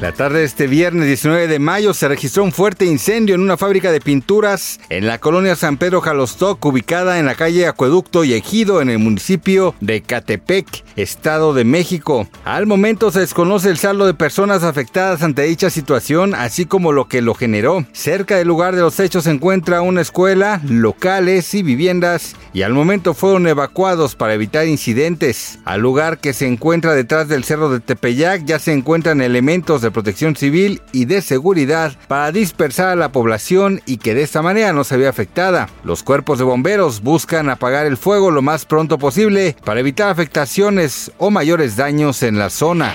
La tarde de este viernes 19 de mayo se registró un fuerte incendio en una fábrica de pinturas en la colonia San Pedro Jalostoc, ubicada en la calle Acueducto y Ejido, en el municipio de Catepec, Estado de México. Al momento se desconoce el saldo de personas afectadas ante dicha situación, así como lo que lo generó. Cerca del lugar de los hechos se encuentra una escuela, locales y viviendas, y al momento fueron evacuados para evitar incidentes. Al lugar que se encuentra detrás del cerro de Tepeyac ya se encuentran elementos de protección civil y de seguridad para dispersar a la población y que de esta manera no se vea afectada. Los cuerpos de bomberos buscan apagar el fuego lo más pronto posible para evitar afectaciones o mayores daños en la zona.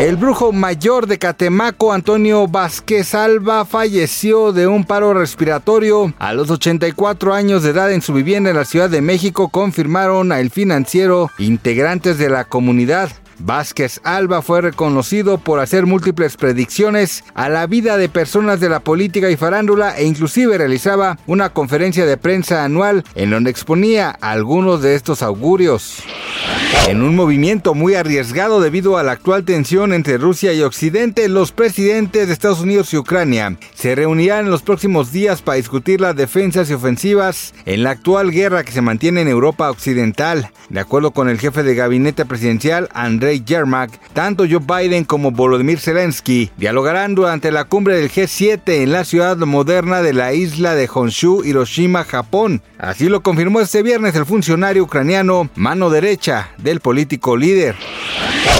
El brujo mayor de Catemaco, Antonio Vázquez Alba, falleció de un paro respiratorio a los 84 años de edad en su vivienda en la Ciudad de México, confirmaron a El Financiero integrantes de la comunidad. Vázquez Alba fue reconocido por hacer múltiples predicciones a la vida de personas de la política y farándula e inclusive realizaba una conferencia de prensa anual en donde exponía algunos de estos augurios. En un movimiento muy arriesgado debido a la actual tensión entre Rusia y Occidente, los presidentes de Estados Unidos y Ucrania se reunirán en los próximos días para discutir las defensas y ofensivas en la actual guerra que se mantiene en Europa Occidental. De acuerdo con el jefe de gabinete presidencial, Andrei Yermak, tanto Joe Biden como Volodymyr Zelensky dialogarán durante la cumbre del G7 en la ciudad moderna de la isla de Honshu, Hiroshima, Japón. Así lo confirmó este viernes el funcionario ucraniano, mano derecha político líder.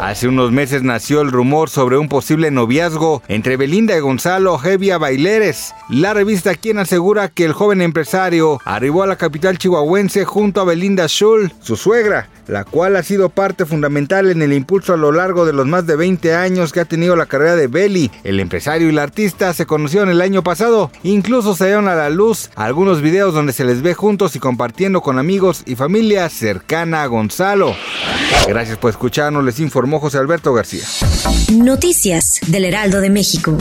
Hace unos meses nació el rumor sobre un posible noviazgo entre Belinda y Gonzalo Hevia Baileres. La revista Quien asegura que el joven empresario arribó a la capital chihuahuense junto a Belinda Schul, su suegra, la cual ha sido parte fundamental en el impulso a lo largo de los más de 20 años que ha tenido la carrera de Belly. El empresario y la artista se conocieron el año pasado, incluso se dieron a la luz algunos videos donde se les ve juntos y compartiendo con amigos y familia cercana a Gonzalo. Gracias por escucharnos, les informó José Alberto García. Noticias del Heraldo de México.